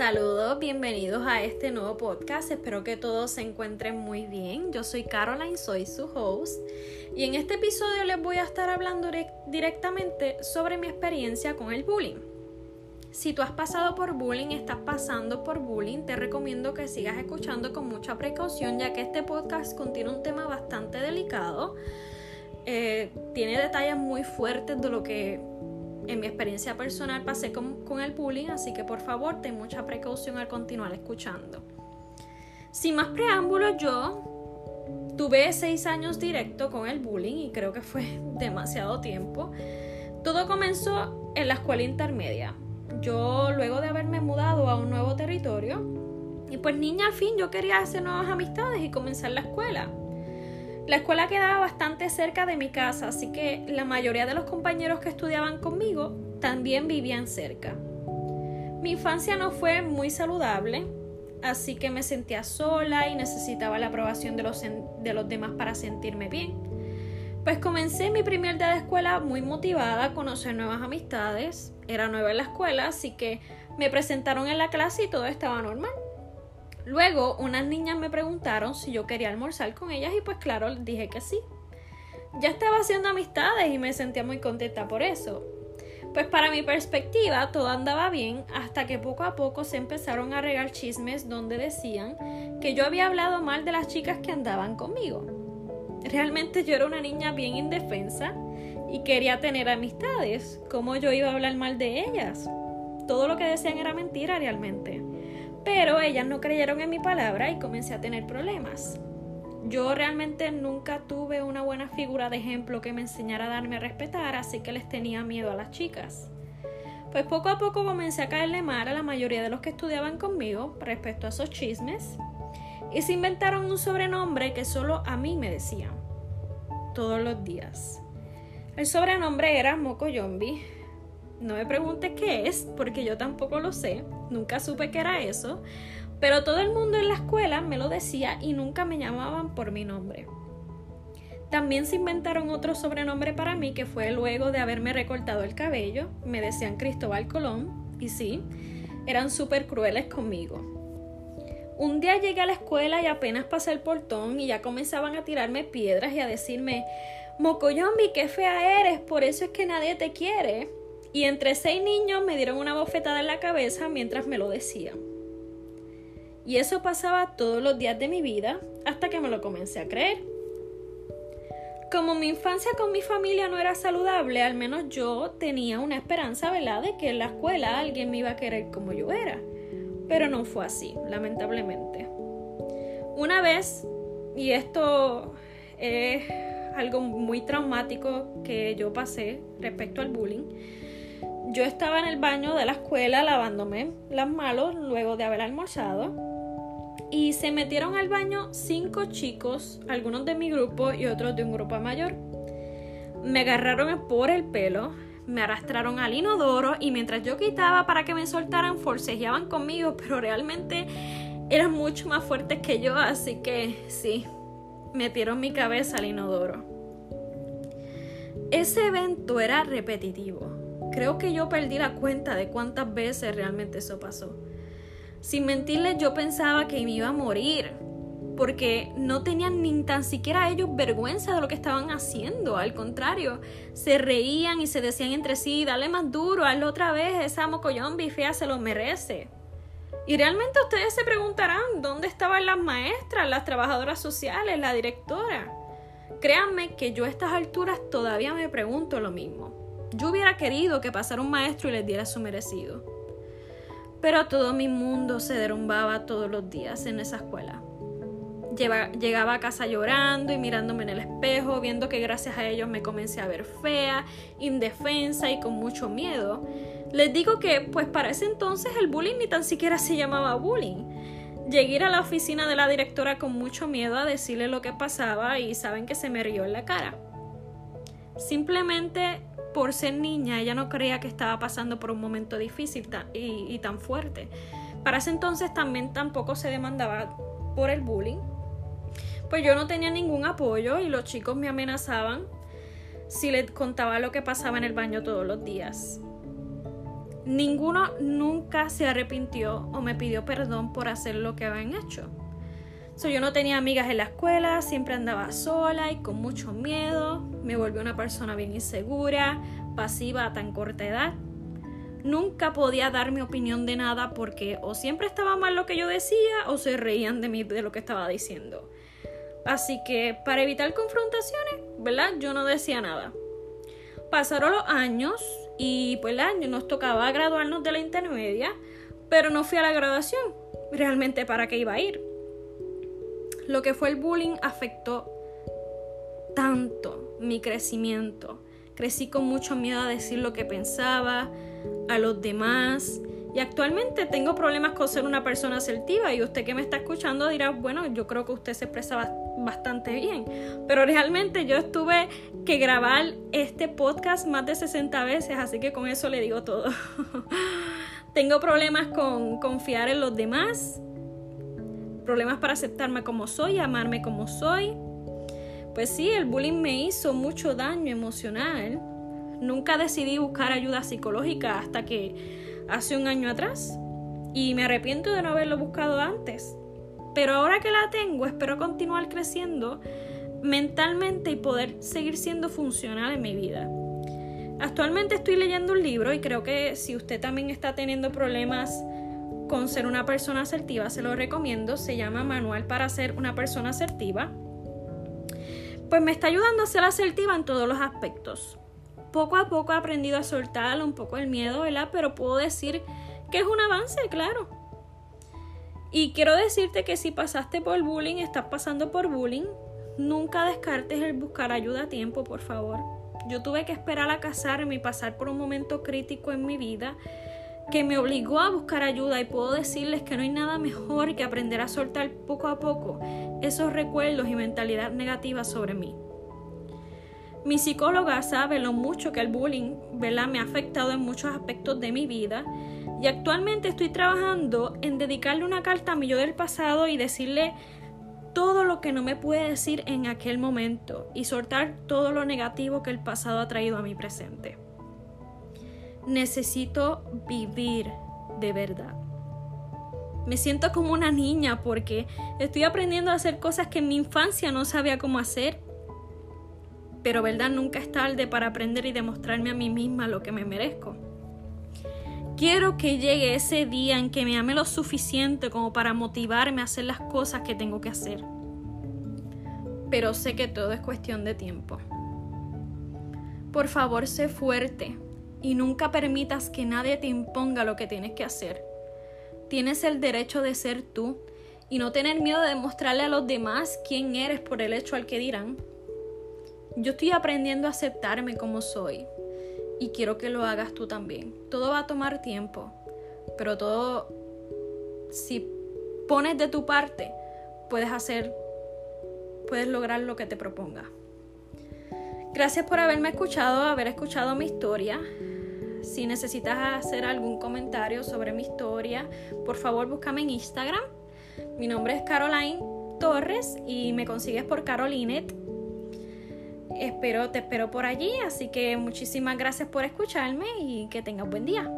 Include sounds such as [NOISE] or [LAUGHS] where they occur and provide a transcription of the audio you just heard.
Saludos, bienvenidos a este nuevo podcast. Espero que todos se encuentren muy bien. Yo soy Caroline, soy su host. Y en este episodio les voy a estar hablando directamente sobre mi experiencia con el bullying. Si tú has pasado por bullying, estás pasando por bullying, te recomiendo que sigas escuchando con mucha precaución ya que este podcast contiene un tema bastante delicado. Eh, tiene detalles muy fuertes de lo que en mi experiencia personal pasé con, con, el bullying, así que por favor ten mucha precaución al continuar escuchando. Sin más preámbulos, yo tuve seis años directo con el bullying y creo que fue [LAUGHS] demasiado tiempo. Todo comenzó en la escuela intermedia. Yo luego de haberme mudado a un nuevo territorio, y pues niña al fin yo quería hacer nuevas amistades y comenzar la escuela. La escuela quedaba bastante cerca de mi casa, así que la mayoría de los compañeros que estudiaban conmigo también vivían cerca. Mi infancia no fue muy saludable, así que me sentía sola y necesitaba la aprobación de los, de demás para sentirme bien. Pues comencé mi primer día de escuela muy motivada a conocer nuevas amistades. Era nueva en la escuela, así que me presentaron en la clase y todo estaba normal. Luego, unas niñas me preguntaron si yo quería almorzar con ellas y pues claro, dije que sí. Ya estaba haciendo amistades y me sentía muy contenta por eso. Pues para mi perspectiva todo andaba bien hasta que poco a poco se empezaron a regar chismes donde decían que yo había hablado mal de las chicas que andaban conmigo. Realmente yo era una niña bien indefensa y quería tener amistades. ¿Cómo yo iba a hablar mal de ellas? Todo lo que decían era mentira realmente. Pero ellas no creyeron en mi palabra y comencé a tener problemas. Yo realmente nunca tuve una buena figura de ejemplo que me enseñara a darme a respetar, así que les tenía miedo a las chicas. Pues poco a poco comencé a caerle mal a la mayoría de los que estudiaban conmigo respecto a esos chismes y se inventaron un sobrenombre que solo a mí me decían todos los días. El sobrenombre era Moco Yombi no me preguntes qué es, porque yo tampoco lo sé, nunca supe qué era eso, pero todo el mundo en la escuela me lo decía y nunca me llamaban por mi nombre. También se inventaron otro sobrenombre para mí que fue luego de haberme recortado el cabello, me decían Cristóbal Colón, y sí, eran súper crueles conmigo. Un día llegué a la escuela y apenas pasé el portón y ya comenzaban a tirarme piedras y a decirme, Mocoyombi, qué fea eres, por eso es que nadie te quiere y entre seis niños me dieron una bofetada en la cabeza mientras me lo decían. Y eso pasaba todos los días de mi vida hasta que me lo comencé a creer. Como mi infancia con mi familia no era saludable, al menos yo tenía una esperanza, ¿verdad?, de que en la escuela alguien me iba a querer como yo era. Pero no fue así, lamentablemente. Una vez, y esto es algo muy traumático que yo pasé respecto al bullying, yo estaba en el baño de la escuela lavándome las manos luego de haber almorzado y se metieron al baño cinco chicos, algunos de mi grupo y otros de un grupo mayor. Me agarraron por el pelo, me arrastraron al inodoro y mientras yo quitaba para que me soltaran, forcejeaban conmigo, pero realmente eran mucho más fuertes que yo, así que sí, metieron mi cabeza al inodoro. Ese evento era repetitivo Creo que yo perdí la cuenta de cuántas veces realmente eso pasó. Sin mentirles, yo pensaba que me iba a morir, porque no tenían ni tan siquiera ellos vergüenza de lo que estaban haciendo. Al contrario, se reían y se decían entre sí, dale más duro, hazlo otra vez, esa mocoyombi fea se lo merece. Y realmente ustedes se preguntarán dónde estaban las maestras, las trabajadoras sociales, la directora. Créanme que yo a estas alturas todavía me pregunto lo mismo. Yo hubiera querido que pasara un maestro y les diera su merecido. Pero todo mi mundo se derrumbaba todos los días en esa escuela. llegaba a casa llorando y mirándome en el espejo, viendo que gracias a ellos me comencé a ver fea, indefensa y con mucho miedo. Les digo que, pues para ese entonces el bullying ni tan siquiera se llamaba bullying. Llegué a la oficina de la directora con mucho miedo a decirle lo que pasaba y saben que se me rió en la cara. Simplemente por ser niña, ella no creía que estaba pasando por un momento difícil y, tan fuerte. Para ese entonces también tampoco se demandaba por el bullying. Pues yo no tenía ningún apoyo y los chicos me amenazaban si les contaba lo que pasaba en el baño todos los días. ninguno nunca se arrepintió o me pidió perdón por hacer lo que habían hecho. yo no tenía amigas en la escuela, siempre andaba sola y con mucho miedo, me volví una persona bien insegura, pasiva a tan corta edad. Nunca podía dar mi opinión de nada porque o siempre estaba mal lo que yo decía o se reían de mí de lo que estaba diciendo. Así que para evitar confrontaciones, ¿verdad? Yo no decía nada. Pasaron los años y pues el año nos tocaba graduarnos de la intermedia, pero no fui a la graduación. Realmente para qué iba a ir. Lo que fue el bullying afectó tanto mi crecimiento. Crecí con mucho miedo a decir lo que pensaba a los demás y actualmente tengo problemas con ser una persona asertiva y usted que me está escuchando dirá, bueno, yo creo que usted se expresa bastante bien, pero realmente yo estuve que grabar este podcast más de 60 veces, así que con eso le digo todo. [LAUGHS] tengo problemas con confiar en los demás, problemas para aceptarme como soy, amarme como soy. Pues sí, el bullying me hizo mucho daño emocional. Nunca decidí buscar ayuda psicológica hasta que hace un año atrás y me arrepiento de no haberlo buscado antes. Pero ahora que la tengo, espero continuar creciendo mentalmente y poder seguir siendo funcional en mi vida. Actualmente estoy leyendo un libro y creo que si usted también está teniendo problemas con ser una persona asertiva, se lo recomiendo. Se llama Manual para ser una persona asertiva. Pues me está ayudando a ser asertiva en todos los aspectos poco a poco he aprendido a soltar un poco el miedo, ¿verdad? Pero puedo decir que es un avance, claro. Y quiero decirte que si pasaste por bullying, estás pasando por bullying, nunca descartes el buscar ayuda a tiempo, por favor. Yo tuve que esperar a casarme y pasar por un momento crítico en mi vida que me obligó a buscar ayuda y puedo decirles que no hay nada mejor que aprender a soltar poco a poco esos recuerdos y mentalidad negativa sobre mí. Mi psicóloga sabe lo mucho que el bullying me ha afectado en muchos aspectos de mi vida y actualmente estoy trabajando en dedicarle una carta a mi yo del pasado y decirle todo lo que no me puede decir en aquel momento y soltar todo lo negativo que el pasado ha traído a mi presente. Necesito vivir de verdad. Me siento como una niña porque estoy aprendiendo a hacer cosas que en mi infancia no sabía cómo hacer pero verdad nunca es tarde para aprender y demostrarme a mí misma lo que me merezco. Quiero que llegue ese día en que me ame lo suficiente como para motivarme a hacer las cosas que tengo que hacer. Pero sé que todo es cuestión de tiempo. Por favor, sé fuerte y nunca permitas que nadie te imponga lo que tienes que hacer. Tienes el derecho de ser tú y no tener miedo de demostrarle a los demás quién eres por el hecho al que dirán. Yo estoy aprendiendo a aceptarme como soy y quiero que lo hagas tú también. Todo va a tomar tiempo, pero todo, si pones de tu parte, puedes hacer, puedes lograr lo que te proponga. Gracias por haberme escuchado, haber escuchado mi historia. Si necesitas hacer algún comentario sobre mi historia, por favor búscame en Instagram. Mi nombre es Caroline Torres y me consigues por Carolinet espero, te espero por allí, así que muchísimas gracias por escucharme y que tengas buen día.